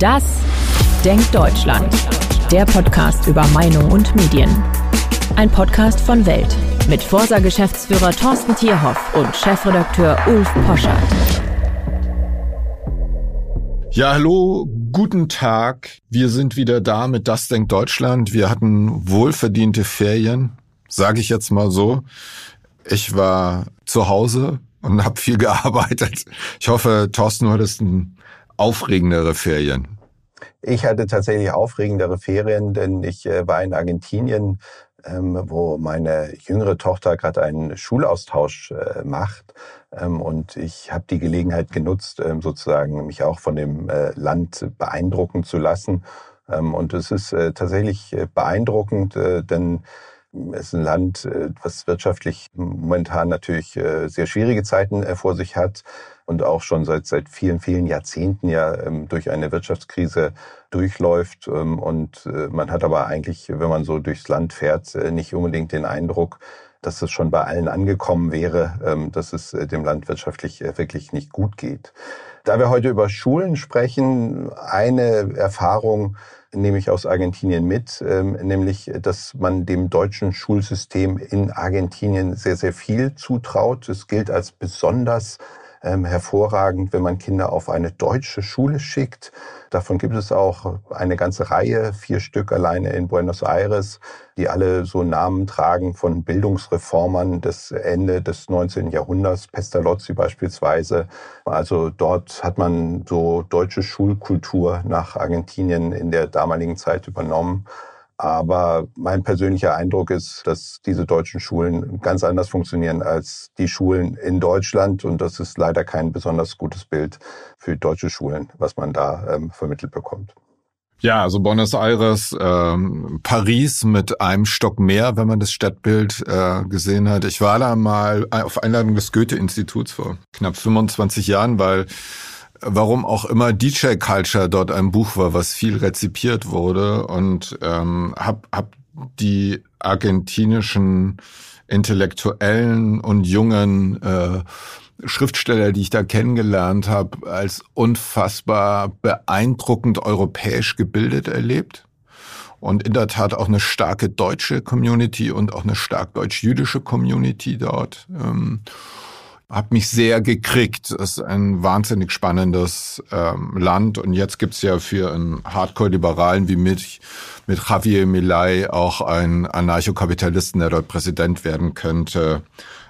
Das Denkt Deutschland. Der Podcast über Meinung und Medien. Ein Podcast von Welt mit Forsa-Geschäftsführer Thorsten Tierhoff und Chefredakteur Ulf Poschardt. Ja, hallo, guten Tag. Wir sind wieder da mit Das Denkt Deutschland. Wir hatten wohlverdiente Ferien, sage ich jetzt mal so. Ich war zu Hause und habe viel gearbeitet. Ich hoffe, Thorsten, du hattest ein aufregendere Ferien. Ich hatte tatsächlich aufregendere Ferien, denn ich äh, war in Argentinien, ähm, wo meine jüngere Tochter gerade einen Schulaustausch äh, macht. Ähm, und ich habe die Gelegenheit genutzt, ähm, sozusagen mich auch von dem äh, Land beeindrucken zu lassen. Und es ist tatsächlich beeindruckend, denn es ist ein Land, was wirtschaftlich momentan natürlich sehr schwierige Zeiten vor sich hat und auch schon seit, seit vielen, vielen Jahrzehnten ja ähm, durch eine Wirtschaftskrise durchläuft. Ähm, und äh, man hat aber eigentlich, wenn man so durchs Land fährt, äh, nicht unbedingt den Eindruck, dass es schon bei allen angekommen wäre, ähm, dass es äh, dem Land wirtschaftlich äh, wirklich nicht gut geht. Da wir heute über Schulen sprechen, eine Erfahrung nehme ich aus Argentinien mit, ähm, nämlich, dass man dem deutschen Schulsystem in Argentinien sehr, sehr viel zutraut. Es gilt als besonders ähm, hervorragend, wenn man Kinder auf eine deutsche Schule schickt. Davon gibt es auch eine ganze Reihe, vier Stück alleine in Buenos Aires, die alle so Namen tragen von Bildungsreformern des Ende des 19. Jahrhunderts, Pestalozzi beispielsweise. Also dort hat man so deutsche Schulkultur nach Argentinien in der damaligen Zeit übernommen. Aber mein persönlicher Eindruck ist, dass diese deutschen Schulen ganz anders funktionieren als die Schulen in Deutschland. Und das ist leider kein besonders gutes Bild für deutsche Schulen, was man da ähm, vermittelt bekommt. Ja, also Buenos Aires, ähm, Paris mit einem Stock mehr, wenn man das Stadtbild äh, gesehen hat. Ich war da mal auf Einladung des Goethe-Instituts vor knapp 25 Jahren, weil warum auch immer DJ Culture dort ein Buch war, was viel rezipiert wurde und ähm, hab, hab die argentinischen Intellektuellen und jungen äh, Schriftsteller, die ich da kennengelernt habe, als unfassbar beeindruckend europäisch gebildet erlebt. Und in der Tat auch eine starke deutsche Community und auch eine stark deutsch-jüdische Community dort. Ähm, habe mich sehr gekriegt. Es ist ein wahnsinnig spannendes ähm, Land und jetzt gibt's ja für einen Hardcore-Liberalen wie mich mit Javier Milei auch einen Anarchokapitalisten, der dort Präsident werden könnte.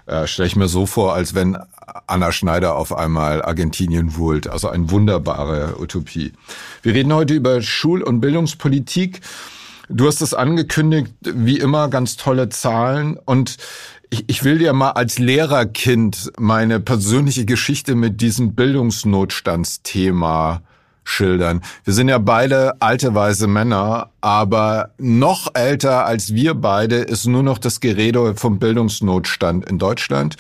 Äh, Stelle ich mir so vor, als wenn Anna Schneider auf einmal Argentinien wohlt. Also eine wunderbare Utopie. Wir reden heute über Schul- und Bildungspolitik. Du hast es angekündigt, wie immer ganz tolle Zahlen und ich, ich will dir mal als Lehrerkind meine persönliche Geschichte mit diesem Bildungsnotstandsthema schildern. Wir sind ja beide alte weise Männer, aber noch älter als wir beide ist nur noch das Gerede vom Bildungsnotstand in Deutschland.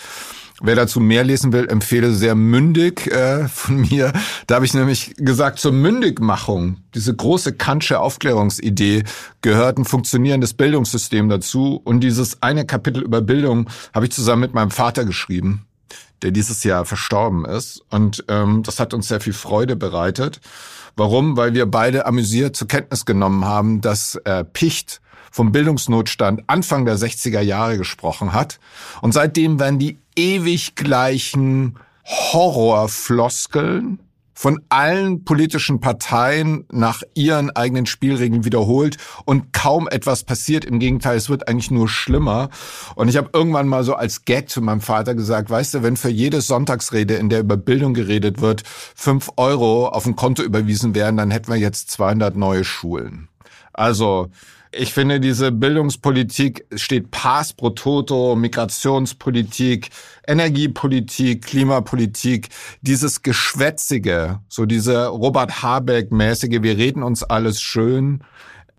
Wer dazu mehr lesen will, empfehle sehr mündig äh, von mir. Da habe ich nämlich gesagt, zur Mündigmachung, diese große Kantsche Aufklärungsidee, gehört ein funktionierendes Bildungssystem dazu. Und dieses eine Kapitel über Bildung habe ich zusammen mit meinem Vater geschrieben, der dieses Jahr verstorben ist. Und ähm, das hat uns sehr viel Freude bereitet. Warum? Weil wir beide amüsiert zur Kenntnis genommen haben, dass äh, Picht vom Bildungsnotstand Anfang der 60er Jahre gesprochen hat. Und seitdem werden die ewig gleichen Horrorfloskeln von allen politischen Parteien nach ihren eigenen Spielregeln wiederholt und kaum etwas passiert. Im Gegenteil, es wird eigentlich nur schlimmer. Und ich habe irgendwann mal so als Gag zu meinem Vater gesagt, weißt du, wenn für jede Sonntagsrede, in der über Bildung geredet wird, fünf Euro auf ein Konto überwiesen werden, dann hätten wir jetzt 200 neue Schulen. Also ich finde, diese Bildungspolitik steht pars pro toto, Migrationspolitik, Energiepolitik, Klimapolitik, dieses Geschwätzige, so diese Robert Habeck-mäßige, wir reden uns alles schön.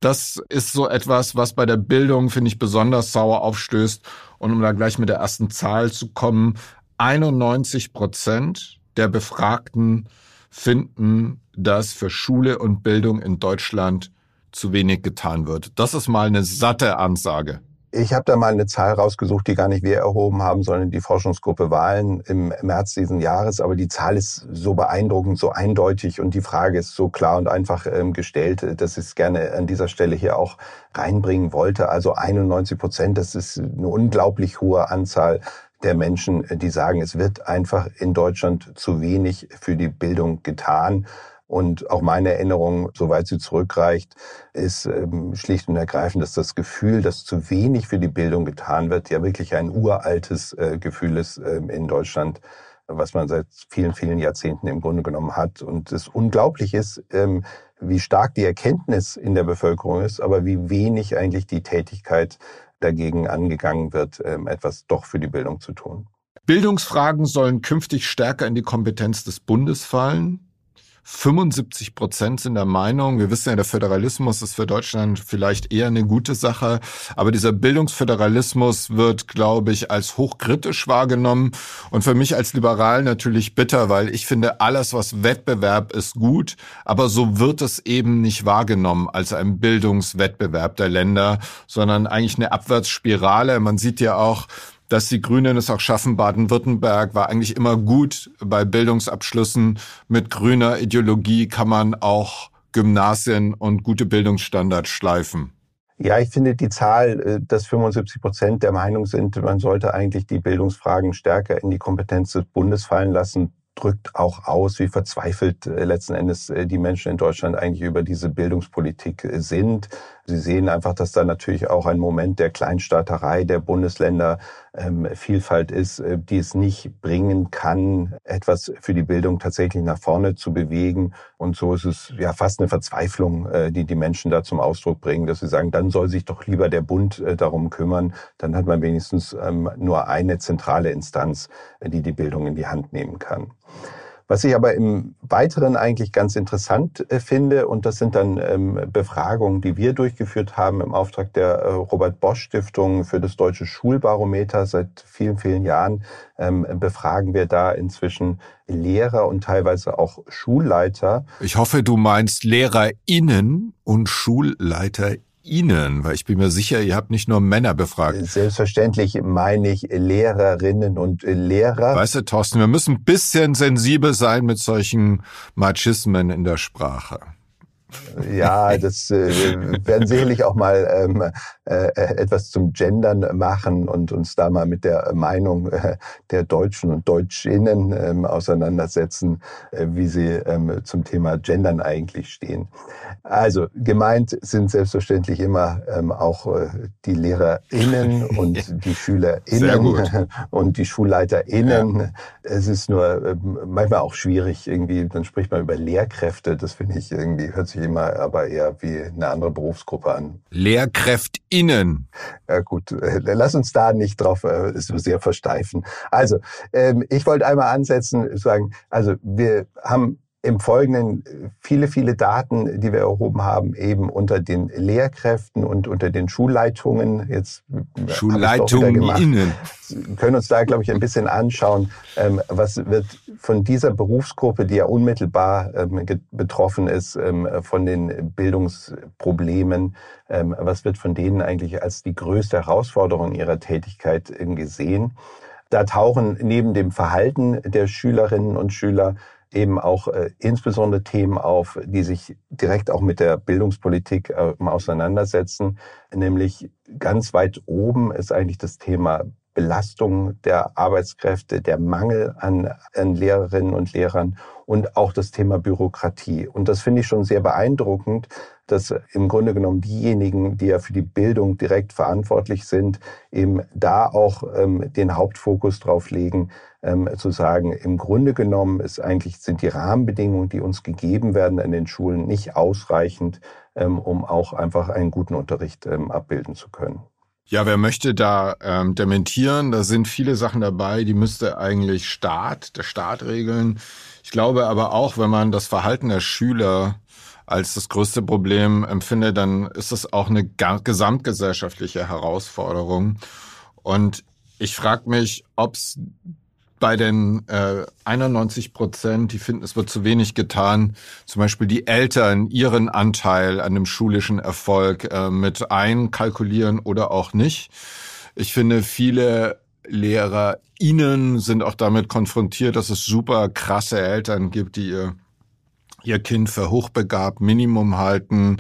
Das ist so etwas, was bei der Bildung, finde ich, besonders sauer aufstößt. Und um da gleich mit der ersten Zahl zu kommen, 91 Prozent der Befragten finden, dass für Schule und Bildung in Deutschland zu wenig getan wird. Das ist mal eine satte Ansage. Ich habe da mal eine Zahl rausgesucht, die gar nicht wir erhoben haben, sondern die Forschungsgruppe Wahlen im März diesen Jahres. Aber die Zahl ist so beeindruckend, so eindeutig und die Frage ist so klar und einfach ähm, gestellt, dass ich es gerne an dieser Stelle hier auch reinbringen wollte. Also 91 Prozent, das ist eine unglaublich hohe Anzahl der Menschen, die sagen, es wird einfach in Deutschland zu wenig für die Bildung getan. Und auch meine Erinnerung, soweit sie zurückreicht, ist ähm, schlicht und ergreifend, dass das Gefühl, dass zu wenig für die Bildung getan wird, ja wirklich ein uraltes äh, Gefühl ist äh, in Deutschland, was man seit vielen, vielen Jahrzehnten im Grunde genommen hat. Und es unglaublich ist, ähm, wie stark die Erkenntnis in der Bevölkerung ist, aber wie wenig eigentlich die Tätigkeit dagegen angegangen wird, ähm, etwas doch für die Bildung zu tun. Bildungsfragen sollen künftig stärker in die Kompetenz des Bundes fallen. 75 Prozent sind der Meinung, wir wissen ja, der Föderalismus ist für Deutschland vielleicht eher eine gute Sache, aber dieser Bildungsföderalismus wird, glaube ich, als hochkritisch wahrgenommen und für mich als Liberal natürlich bitter, weil ich finde, alles, was Wettbewerb ist, gut, aber so wird es eben nicht wahrgenommen als ein Bildungswettbewerb der Länder, sondern eigentlich eine Abwärtsspirale. Man sieht ja auch, dass die Grünen es auch schaffen. Baden-Württemberg war eigentlich immer gut bei Bildungsabschlüssen. Mit grüner Ideologie kann man auch Gymnasien und gute Bildungsstandards schleifen. Ja, ich finde die Zahl, äh, dass 75 Prozent der Meinung sind, man sollte eigentlich die Bildungsfragen stärker in die Kompetenz des Bundes fallen lassen, drückt auch aus, wie verzweifelt äh, letzten Endes äh, die Menschen in Deutschland eigentlich über diese Bildungspolitik sind. Sie sehen einfach, dass da natürlich auch ein Moment der Kleinstaaterei der Bundesländer ähm, Vielfalt ist, äh, die es nicht bringen kann, etwas für die Bildung tatsächlich nach vorne zu bewegen. Und so ist es ja fast eine Verzweiflung, äh, die die Menschen da zum Ausdruck bringen, dass sie sagen, dann soll sich doch lieber der Bund äh, darum kümmern. Dann hat man wenigstens ähm, nur eine zentrale Instanz, äh, die die Bildung in die Hand nehmen kann. Was ich aber im Weiteren eigentlich ganz interessant äh, finde, und das sind dann ähm, Befragungen, die wir durchgeführt haben im Auftrag der äh, Robert Bosch Stiftung für das Deutsche Schulbarometer. Seit vielen, vielen Jahren ähm, befragen wir da inzwischen Lehrer und teilweise auch Schulleiter. Ich hoffe, du meinst LehrerInnen und SchulleiterInnen. Ihnen? Weil ich bin mir sicher, ihr habt nicht nur Männer befragt. Selbstverständlich meine ich Lehrerinnen und Lehrer. Weißt du, Thorsten, wir müssen ein bisschen sensibel sein mit solchen Machismen in der Sprache. Ja, das äh, werden sicherlich auch mal ähm, äh, etwas zum Gendern machen und uns da mal mit der Meinung äh, der Deutschen und Deutschinnen ähm, auseinandersetzen, äh, wie sie ähm, zum Thema Gendern eigentlich stehen. Also gemeint sind selbstverständlich immer ähm, auch äh, die LehrerInnen und die SchülerInnen und die SchulleiterInnen. Ja. Es ist nur äh, manchmal auch schwierig irgendwie, dann spricht man über Lehrkräfte. Das finde ich irgendwie, hört sich immer aber eher wie eine andere Berufsgruppe an. LehrkräftInnen. Ja gut, äh, lass uns da nicht drauf äh, so sehr versteifen. Also, ähm, ich wollte einmal ansetzen, sagen, also wir haben im Folgenden viele, viele Daten, die wir erhoben haben, eben unter den Lehrkräften und unter den Schulleitungen. Jetzt Schulleitungen innen. können uns da, glaube ich, ein bisschen anschauen, ähm, was wird von dieser Berufsgruppe, die ja unmittelbar ähm, betroffen ist ähm, von den Bildungsproblemen, was wird von denen eigentlich als die größte Herausforderung ihrer Tätigkeit gesehen? Da tauchen neben dem Verhalten der Schülerinnen und Schüler eben auch äh, insbesondere Themen auf, die sich direkt auch mit der Bildungspolitik äh, auseinandersetzen. Nämlich ganz weit oben ist eigentlich das Thema Belastung der Arbeitskräfte, der Mangel an, an Lehrerinnen und Lehrern und auch das Thema Bürokratie. Und das finde ich schon sehr beeindruckend, dass im Grunde genommen diejenigen, die ja für die Bildung direkt verantwortlich sind, eben da auch ähm, den Hauptfokus drauf legen, ähm, zu sagen, im Grunde genommen ist eigentlich, sind die Rahmenbedingungen, die uns gegeben werden an den Schulen, nicht ausreichend, ähm, um auch einfach einen guten Unterricht ähm, abbilden zu können. Ja, wer möchte da ähm, dementieren? Da sind viele Sachen dabei, die müsste eigentlich Staat, der Staat regeln. Ich glaube aber auch, wenn man das Verhalten der Schüler als das größte Problem empfindet, dann ist es auch eine gesamtgesellschaftliche Herausforderung. Und ich frage mich, ob es bei den äh, 91 Prozent, die finden, es wird zu wenig getan, zum Beispiel die Eltern ihren Anteil an dem schulischen Erfolg äh, mit einkalkulieren oder auch nicht. Ich finde, viele LehrerInnen sind auch damit konfrontiert, dass es super krasse Eltern gibt, die ihr, ihr Kind für hochbegabt Minimum halten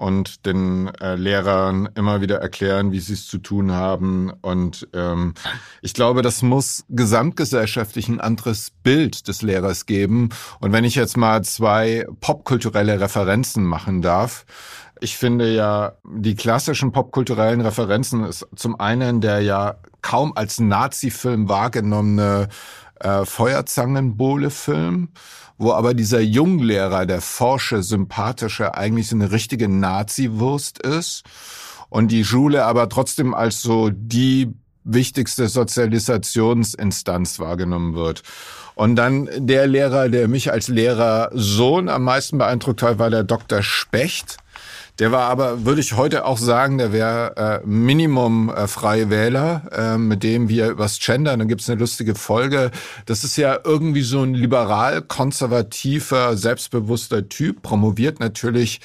und den äh, Lehrern immer wieder erklären, wie sie es zu tun haben. Und ähm, ich glaube, das muss gesamtgesellschaftlich ein anderes Bild des Lehrers geben. Und wenn ich jetzt mal zwei popkulturelle Referenzen machen darf, ich finde ja, die klassischen popkulturellen Referenzen ist zum einen der ja kaum als Nazi-Film wahrgenommene äh, Feuerzangenbowle-Film wo aber dieser Junglehrer, der forsche, sympathische, eigentlich so eine richtige Nazi-Wurst ist und die Schule aber trotzdem als so die wichtigste Sozialisationsinstanz wahrgenommen wird. Und dann der Lehrer, der mich als Lehrersohn am meisten beeindruckt hat, war der Dr. Specht der war aber, würde ich heute auch sagen, der wäre äh, Minimum äh, freie Wähler, äh, mit dem wir übers Gender, dann gibt's eine lustige Folge. Das ist ja irgendwie so ein liberal, konservativer, selbstbewusster Typ, promoviert natürlich,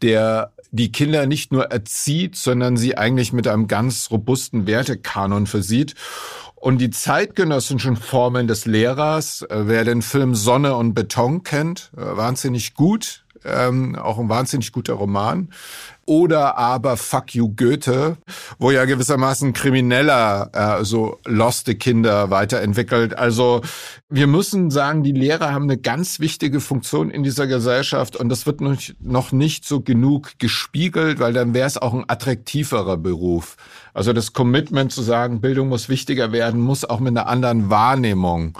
der die Kinder nicht nur erzieht, sondern sie eigentlich mit einem ganz robusten Wertekanon versieht. Und die zeitgenössischen Formen des Lehrers, äh, wer den Film Sonne und Beton kennt, äh, wahnsinnig gut ähm, auch ein wahnsinnig guter Roman. Oder aber Fuck You Goethe, wo ja gewissermaßen Krimineller äh, so loste Kinder weiterentwickelt. Also wir müssen sagen, die Lehrer haben eine ganz wichtige Funktion in dieser Gesellschaft und das wird noch nicht so genug gespiegelt, weil dann wäre es auch ein attraktiverer Beruf. Also das Commitment zu sagen, Bildung muss wichtiger werden, muss auch mit einer anderen Wahrnehmung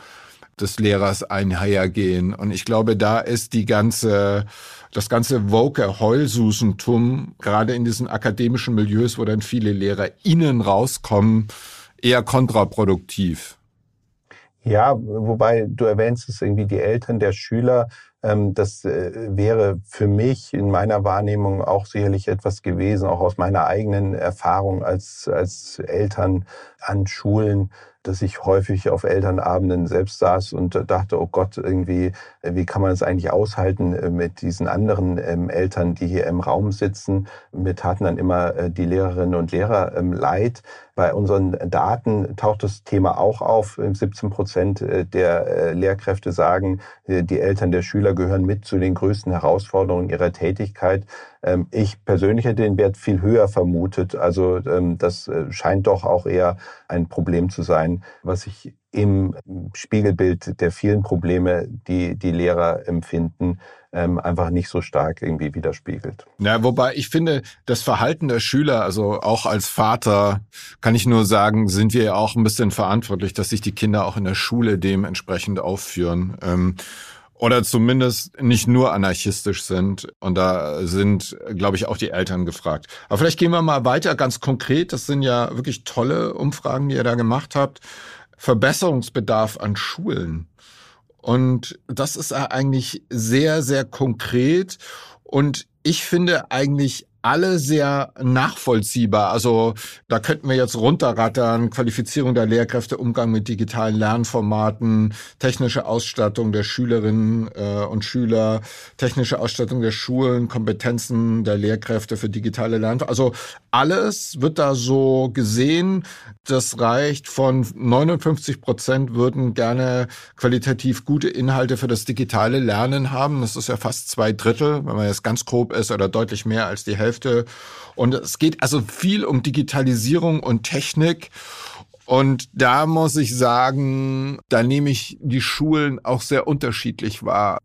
des Lehrers einhergehen. Und ich glaube, da ist die ganze, das ganze woke Heulsusentum, gerade in diesen akademischen Milieus, wo dann viele Lehrer innen rauskommen, eher kontraproduktiv. Ja, wobei du erwähnst es irgendwie die Eltern der Schüler. Ähm, das äh, wäre für mich in meiner Wahrnehmung auch sicherlich etwas gewesen, auch aus meiner eigenen Erfahrung als, als Eltern an Schulen, dass ich häufig auf Elternabenden selbst saß und dachte, oh Gott, irgendwie, wie kann man es eigentlich aushalten äh, mit diesen anderen ähm, Eltern, die hier im Raum sitzen. Mir taten dann immer äh, die Lehrerinnen und Lehrer ähm, leid. Bei unseren Daten taucht das Thema auch auf. 17 Prozent äh, der Lehrkräfte sagen, die Eltern der Schüler gehören mit zu den größten Herausforderungen ihrer Tätigkeit. Ähm, ich persönlich hätte den Wert viel höher vermutet. Also ähm, das äh, scheint doch auch eher ein Problem zu sein, was sich im Spiegelbild der vielen Probleme, die die Lehrer empfinden, ähm, einfach nicht so stark irgendwie widerspiegelt. Ja, wobei ich finde, das Verhalten der Schüler, also auch als Vater, kann ich nur sagen, sind wir ja auch ein bisschen verantwortlich, dass sich die Kinder auch in der Schule dementsprechend aufführen oder zumindest nicht nur anarchistisch sind. Und da sind, glaube ich, auch die Eltern gefragt. Aber vielleicht gehen wir mal weiter ganz konkret. Das sind ja wirklich tolle Umfragen, die ihr da gemacht habt. Verbesserungsbedarf an Schulen. Und das ist eigentlich sehr, sehr konkret. Und ich finde eigentlich alle sehr nachvollziehbar. Also da könnten wir jetzt runterrattern, Qualifizierung der Lehrkräfte, Umgang mit digitalen Lernformaten, technische Ausstattung der Schülerinnen äh, und Schüler, technische Ausstattung der Schulen, Kompetenzen der Lehrkräfte für digitale Lernformaten. Also alles wird da so gesehen. Das reicht von 59 Prozent würden gerne qualitativ gute Inhalte für das digitale Lernen haben. Das ist ja fast zwei Drittel, wenn man jetzt ganz grob ist, oder deutlich mehr als die Hälfte Hälfte. Und es geht also viel um Digitalisierung und Technik. Und da muss ich sagen, da nehme ich die Schulen auch sehr unterschiedlich wahr.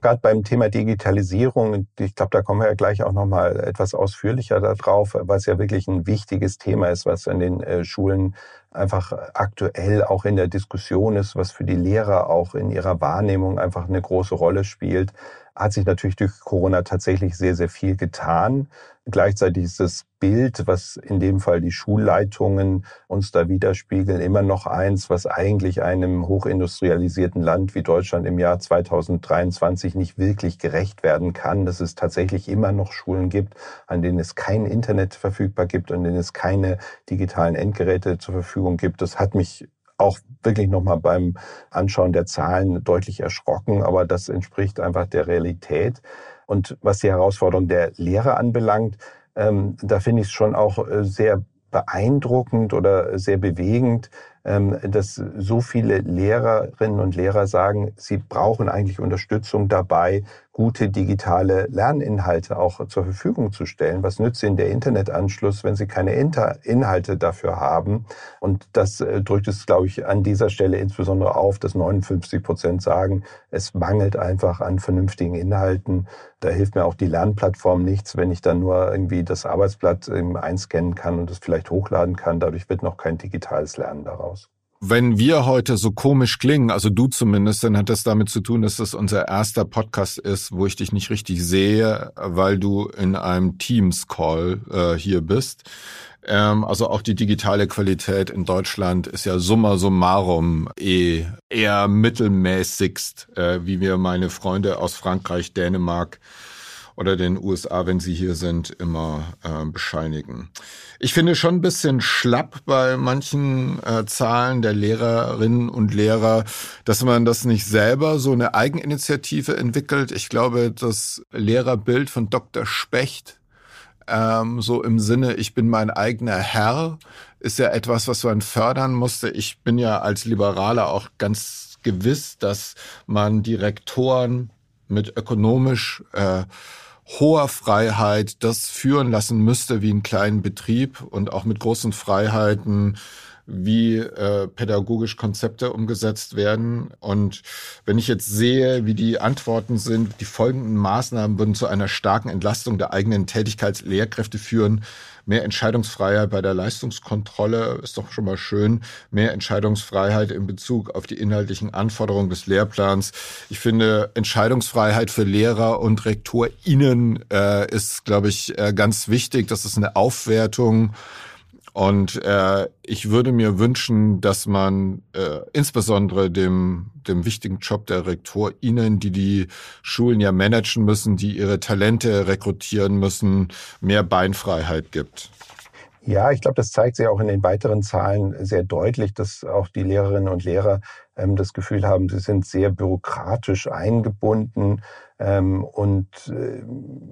Gerade beim Thema Digitalisierung, ich glaube, da kommen wir ja gleich auch nochmal etwas ausführlicher darauf, was ja wirklich ein wichtiges Thema ist, was an den äh, Schulen einfach aktuell auch in der Diskussion ist, was für die Lehrer auch in ihrer Wahrnehmung einfach eine große Rolle spielt hat sich natürlich durch Corona tatsächlich sehr, sehr viel getan. Gleichzeitig ist das Bild, was in dem Fall die Schulleitungen uns da widerspiegeln, immer noch eins, was eigentlich einem hochindustrialisierten Land wie Deutschland im Jahr 2023 nicht wirklich gerecht werden kann, dass es tatsächlich immer noch Schulen gibt, an denen es kein Internet verfügbar gibt, an denen es keine digitalen Endgeräte zur Verfügung gibt. Das hat mich auch wirklich nochmal beim Anschauen der Zahlen deutlich erschrocken, aber das entspricht einfach der Realität. Und was die Herausforderung der Lehre anbelangt, ähm, da finde ich es schon auch äh, sehr beeindruckend oder sehr bewegend, ähm, dass so viele Lehrerinnen und Lehrer sagen, sie brauchen eigentlich Unterstützung dabei, gute digitale Lerninhalte auch zur Verfügung zu stellen. Was nützt Ihnen der Internetanschluss, wenn Sie keine Inhalte dafür haben? Und das äh, drückt es, glaube ich, an dieser Stelle insbesondere auf, dass 59 Prozent sagen, es mangelt einfach an vernünftigen Inhalten. Da hilft mir auch die Lernplattform nichts, wenn ich dann nur irgendwie das Arbeitsblatt einscannen kann und es vielleicht hochladen kann. Dadurch wird noch kein digitales Lernen daraus. Wenn wir heute so komisch klingen, also du zumindest, dann hat das damit zu tun, dass das unser erster Podcast ist, wo ich dich nicht richtig sehe, weil du in einem Teams-Call äh, hier bist. Ähm, also auch die digitale Qualität in Deutschland ist ja summa summarum eh eher mittelmäßigst, äh, wie mir meine Freunde aus Frankreich, Dänemark oder den USA, wenn sie hier sind, immer äh, bescheinigen. Ich finde schon ein bisschen schlapp bei manchen äh, Zahlen der Lehrerinnen und Lehrer, dass man das nicht selber so eine Eigeninitiative entwickelt. Ich glaube, das Lehrerbild von Dr. Specht, ähm, so im Sinne, ich bin mein eigener Herr, ist ja etwas, was man fördern musste. Ich bin ja als Liberaler auch ganz gewiss, dass man die Rektoren mit ökonomisch äh, hoher Freiheit das führen lassen müsste wie einen kleinen Betrieb und auch mit großen Freiheiten wie äh, pädagogisch Konzepte umgesetzt werden. Und wenn ich jetzt sehe, wie die Antworten sind, die folgenden Maßnahmen würden zu einer starken Entlastung der eigenen Tätigkeitslehrkräfte führen, Mehr Entscheidungsfreiheit bei der Leistungskontrolle ist doch schon mal schön. Mehr Entscheidungsfreiheit in Bezug auf die inhaltlichen Anforderungen des Lehrplans. Ich finde, Entscheidungsfreiheit für Lehrer und RektorInnen äh, ist, glaube ich, äh, ganz wichtig. Das ist eine Aufwertung und äh, ich würde mir wünschen, dass man äh, insbesondere dem, dem wichtigen Job der RektorInnen, die die Schulen ja managen müssen, die ihre Talente rekrutieren müssen, mehr Beinfreiheit gibt. Ja, ich glaube, das zeigt sich auch in den weiteren Zahlen sehr deutlich, dass auch die Lehrerinnen und Lehrer ähm, das Gefühl haben, sie sind sehr bürokratisch eingebunden und äh,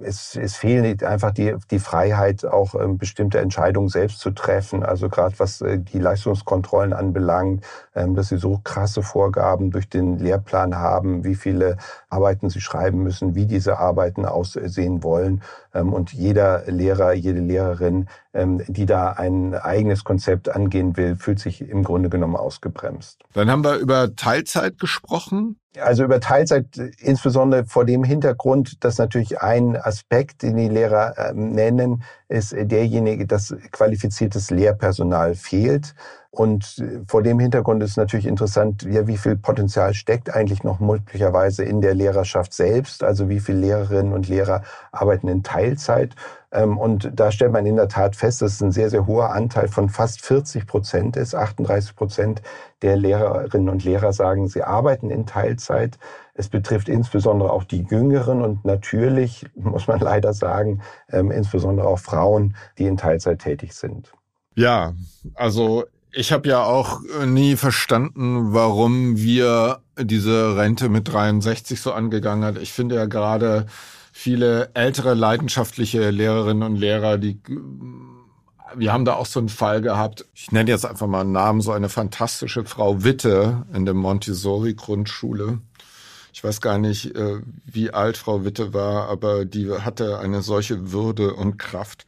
es, es fehlt einfach die, die Freiheit, auch ähm, bestimmte Entscheidungen selbst zu treffen. Also gerade was äh, die Leistungskontrollen anbelangt, ähm, dass sie so krasse Vorgaben durch den Lehrplan haben, wie viele Arbeiten sie schreiben müssen, wie diese Arbeiten aussehen wollen. Ähm, und jeder Lehrer, jede Lehrerin, ähm, die da ein eigenes Konzept angehen will, fühlt sich im Grunde genommen ausgebremst. Dann haben wir über Teilzeit gesprochen. Also über Teilzeit insbesondere vor dem Hintergrund, dass natürlich ein Aspekt, den die Lehrer äh, nennen, ist derjenige, dass qualifiziertes Lehrpersonal fehlt. Und äh, vor dem Hintergrund ist natürlich interessant, ja, wie viel Potenzial steckt eigentlich noch möglicherweise in der Lehrerschaft selbst? Also wie viele Lehrerinnen und Lehrer arbeiten in Teilzeit? Ähm, und da stellt man in der Tat fest, dass es ein sehr, sehr hoher Anteil von fast 40 Prozent ist. 38 Prozent der Lehrerinnen und Lehrer sagen, sie arbeiten in Teilzeit. Es betrifft insbesondere auch die Jüngeren und natürlich, muss man leider sagen, ähm, insbesondere auch Frauen, die in Teilzeit tätig sind. Ja, also ich habe ja auch nie verstanden, warum wir diese Rente mit 63 so angegangen hat. Ich finde ja gerade viele ältere leidenschaftliche Lehrerinnen und Lehrer, die wir haben da auch so einen Fall gehabt. Ich nenne jetzt einfach mal einen Namen, so eine fantastische Frau Witte in der Montessori Grundschule. Ich weiß gar nicht, äh, wie alt Frau Witte war, aber die hatte eine solche Würde und Kraft.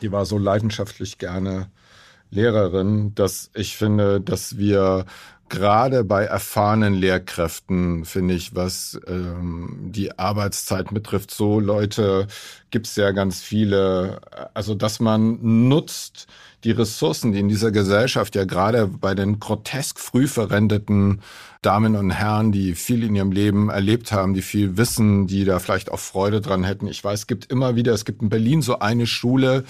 Die war so leidenschaftlich gerne Lehrerin, dass ich finde, dass wir gerade bei erfahrenen Lehrkräften, finde ich, was ähm, die Arbeitszeit betrifft, so Leute gibt's ja ganz viele. Also, dass man nutzt die Ressourcen, die in dieser Gesellschaft ja gerade bei den grotesk früh verrendeten Damen und Herren, die viel in ihrem Leben erlebt haben, die viel wissen, die da vielleicht auch Freude dran hätten. Ich weiß, es gibt immer wieder, es gibt in Berlin so eine Schule,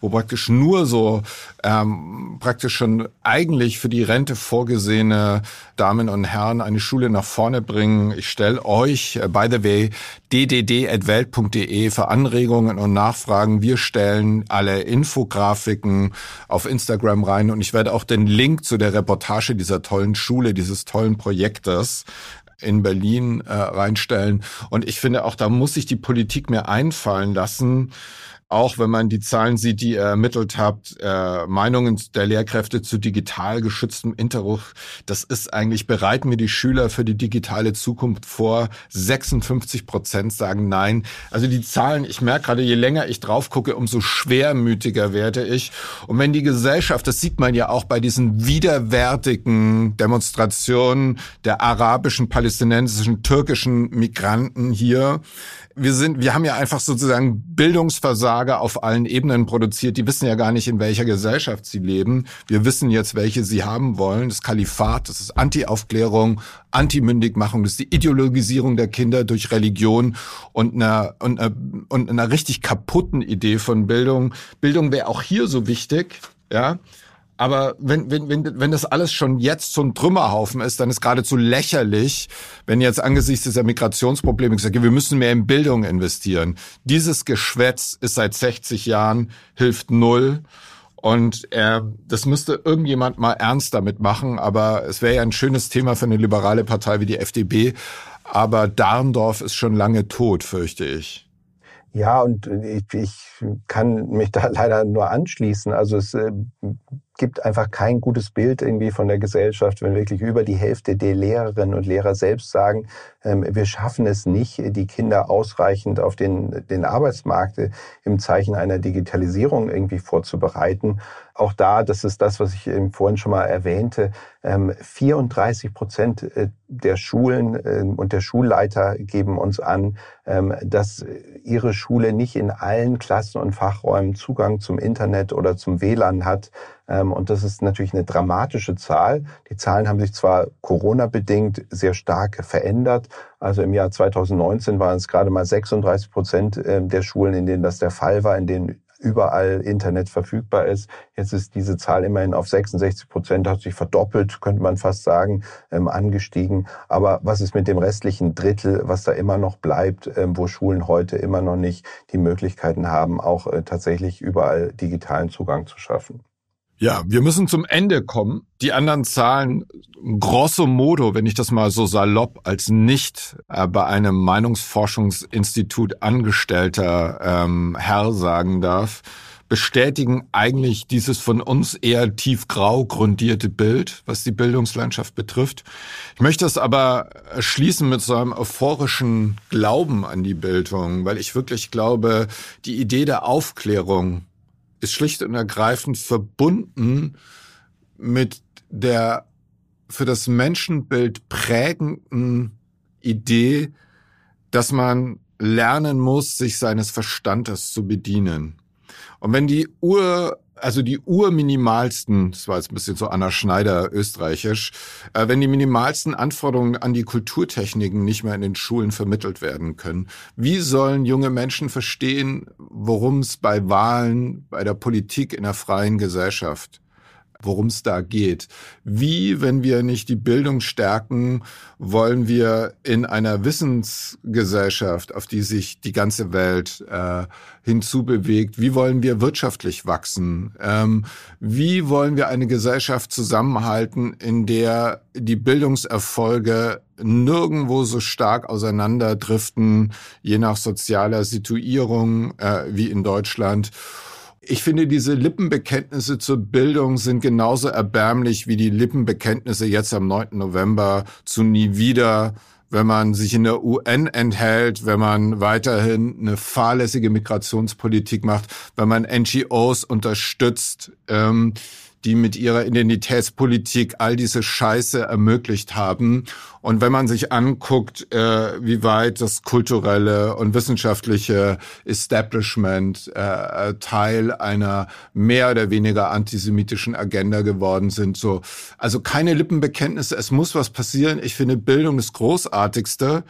wo praktisch nur so ähm, praktisch schon eigentlich für die Rente vorgesehene Damen und Herren, eine Schule nach vorne bringen. Ich stelle euch, äh, by the way, ddd.welt.de für Anregungen und Nachfragen. Wir stellen alle Infografiken auf Instagram rein und ich werde auch den Link zu der Reportage dieser tollen Schule, dieses tollen Projektes in Berlin äh, reinstellen. Und ich finde auch, da muss sich die Politik mehr einfallen lassen, auch wenn man die Zahlen sieht, die ihr ermittelt habt, äh, Meinungen der Lehrkräfte zu digital geschütztem Interruf, das ist eigentlich, bereiten wir die Schüler für die digitale Zukunft vor. 56 Prozent sagen nein. Also die Zahlen, ich merke gerade, je länger ich drauf gucke, umso schwermütiger werde ich. Und wenn die Gesellschaft, das sieht man ja auch bei diesen widerwärtigen Demonstrationen der arabischen, palästinensischen, türkischen Migranten hier, wir sind, wir haben ja einfach sozusagen Bildungsversager auf allen Ebenen produziert. Die wissen ja gar nicht, in welcher Gesellschaft sie leben. Wir wissen jetzt, welche sie haben wollen. Das Kalifat, das ist Anti-Aufklärung, Anti-Mündigmachung, das ist die Ideologisierung der Kinder durch Religion und einer, und und einer richtig kaputten Idee von Bildung. Bildung wäre auch hier so wichtig, ja. Aber wenn, wenn, wenn, wenn das alles schon jetzt so ein Trümmerhaufen ist, dann ist geradezu lächerlich, wenn jetzt angesichts dieser Migrationsprobleme gesagt wird, wir müssen mehr in Bildung investieren. Dieses Geschwätz ist seit 60 Jahren, hilft null. Und äh, das müsste irgendjemand mal ernst damit machen. Aber es wäre ja ein schönes Thema für eine liberale Partei wie die FDP. Aber Darndorf ist schon lange tot, fürchte ich. Ja, und ich, ich kann mich da leider nur anschließen. Also es äh, gibt einfach kein gutes Bild irgendwie von der Gesellschaft, wenn wirklich über die Hälfte der Lehrerinnen und Lehrer selbst sagen, ähm, wir schaffen es nicht, die Kinder ausreichend auf den, den Arbeitsmarkt im Zeichen einer Digitalisierung irgendwie vorzubereiten. Auch da, das ist das, was ich vorhin schon mal erwähnte, 34 ähm, Prozent äh, der Schulen ähm, und der Schulleiter geben uns an, dass ihre Schule nicht in allen Klassen und Fachräumen Zugang zum Internet oder zum WLAN hat. Ähm, und das ist natürlich eine dramatische Zahl. Die Zahlen haben sich zwar Corona-bedingt sehr stark verändert. Also im Jahr 2019 waren es gerade mal 36 Prozent ähm, der Schulen, in denen das der Fall war, in denen überall Internet verfügbar ist. Jetzt ist diese Zahl immerhin auf 66 Prozent, hat sich verdoppelt, könnte man fast sagen, ähm, angestiegen. Aber was ist mit dem restlichen Drittel, was da immer noch bleibt, ähm, wo Schulen heute immer noch nicht die Möglichkeiten haben, auch äh, tatsächlich überall digitalen Zugang zu schaffen? Ja, wir müssen zum Ende kommen. Die anderen Zahlen, grosso modo, wenn ich das mal so salopp als nicht äh, bei einem Meinungsforschungsinstitut angestellter ähm, Herr sagen darf, bestätigen eigentlich dieses von uns eher tiefgrau grundierte Bild, was die Bildungslandschaft betrifft. Ich möchte es aber schließen mit so einem euphorischen Glauben an die Bildung, weil ich wirklich glaube, die Idee der Aufklärung ist schlicht und ergreifend verbunden mit der für das Menschenbild prägenden Idee, dass man lernen muss, sich seines Verstandes zu bedienen. Und wenn die Ur also die urminimalsten, das war jetzt ein bisschen so Anna Schneider österreichisch, äh, wenn die minimalsten Anforderungen an die Kulturtechniken nicht mehr in den Schulen vermittelt werden können, wie sollen junge Menschen verstehen, worum es bei Wahlen, bei der Politik in der freien Gesellschaft worum es da geht. Wie, wenn wir nicht die Bildung stärken, wollen wir in einer Wissensgesellschaft, auf die sich die ganze Welt äh, hinzubewegt, wie wollen wir wirtschaftlich wachsen? Ähm, wie wollen wir eine Gesellschaft zusammenhalten, in der die Bildungserfolge nirgendwo so stark auseinanderdriften, je nach sozialer Situierung äh, wie in Deutschland? Ich finde, diese Lippenbekenntnisse zur Bildung sind genauso erbärmlich wie die Lippenbekenntnisse jetzt am 9. November zu nie wieder, wenn man sich in der UN enthält, wenn man weiterhin eine fahrlässige Migrationspolitik macht, wenn man NGOs unterstützt. Ähm, die mit ihrer Identitätspolitik all diese Scheiße ermöglicht haben. Und wenn man sich anguckt, äh, wie weit das kulturelle und wissenschaftliche Establishment äh, Teil einer mehr oder weniger antisemitischen Agenda geworden sind, so also keine Lippenbekenntnisse, es muss was passieren. Ich finde Bildung das Großartigste,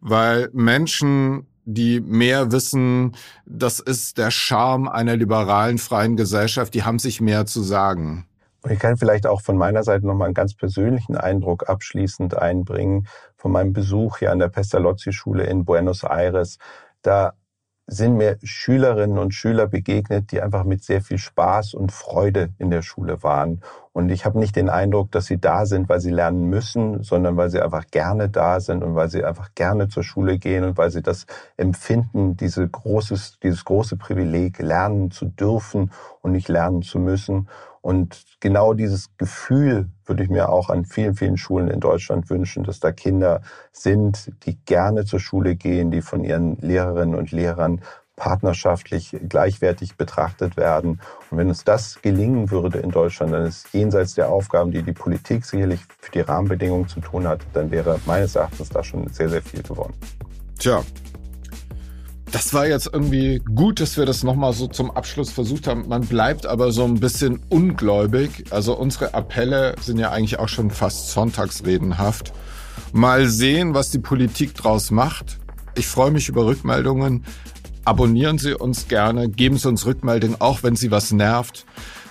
weil Menschen die mehr wissen, das ist der Charme einer liberalen freien Gesellschaft, die haben sich mehr zu sagen. Und ich kann vielleicht auch von meiner Seite nochmal einen ganz persönlichen Eindruck abschließend einbringen von meinem Besuch hier an der Pestalozzi-Schule in Buenos Aires. Da sind mir Schülerinnen und Schüler begegnet, die einfach mit sehr viel Spaß und Freude in der Schule waren. Und ich habe nicht den Eindruck, dass sie da sind, weil sie lernen müssen, sondern weil sie einfach gerne da sind und weil sie einfach gerne zur Schule gehen und weil sie das empfinden, diese großes, dieses große Privileg, lernen zu dürfen und nicht lernen zu müssen. Und genau dieses Gefühl würde ich mir auch an vielen, vielen Schulen in Deutschland wünschen, dass da Kinder sind, die gerne zur Schule gehen, die von ihren Lehrerinnen und Lehrern partnerschaftlich gleichwertig betrachtet werden. Und wenn uns das gelingen würde in Deutschland, dann ist jenseits der Aufgaben, die die Politik sicherlich für die Rahmenbedingungen zu tun hat, dann wäre meines Erachtens da schon sehr, sehr viel gewonnen. Tja, das war jetzt irgendwie gut, dass wir das nochmal so zum Abschluss versucht haben. Man bleibt aber so ein bisschen ungläubig. Also unsere Appelle sind ja eigentlich auch schon fast sonntagsredenhaft. Mal sehen, was die Politik draus macht. Ich freue mich über Rückmeldungen. Abonnieren Sie uns gerne, geben Sie uns Rückmeldungen, auch wenn Sie was nervt.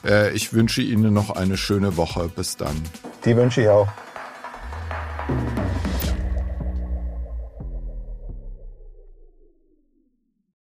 Äh, ich wünsche Ihnen noch eine schöne Woche. Bis dann. Die wünsche ich auch.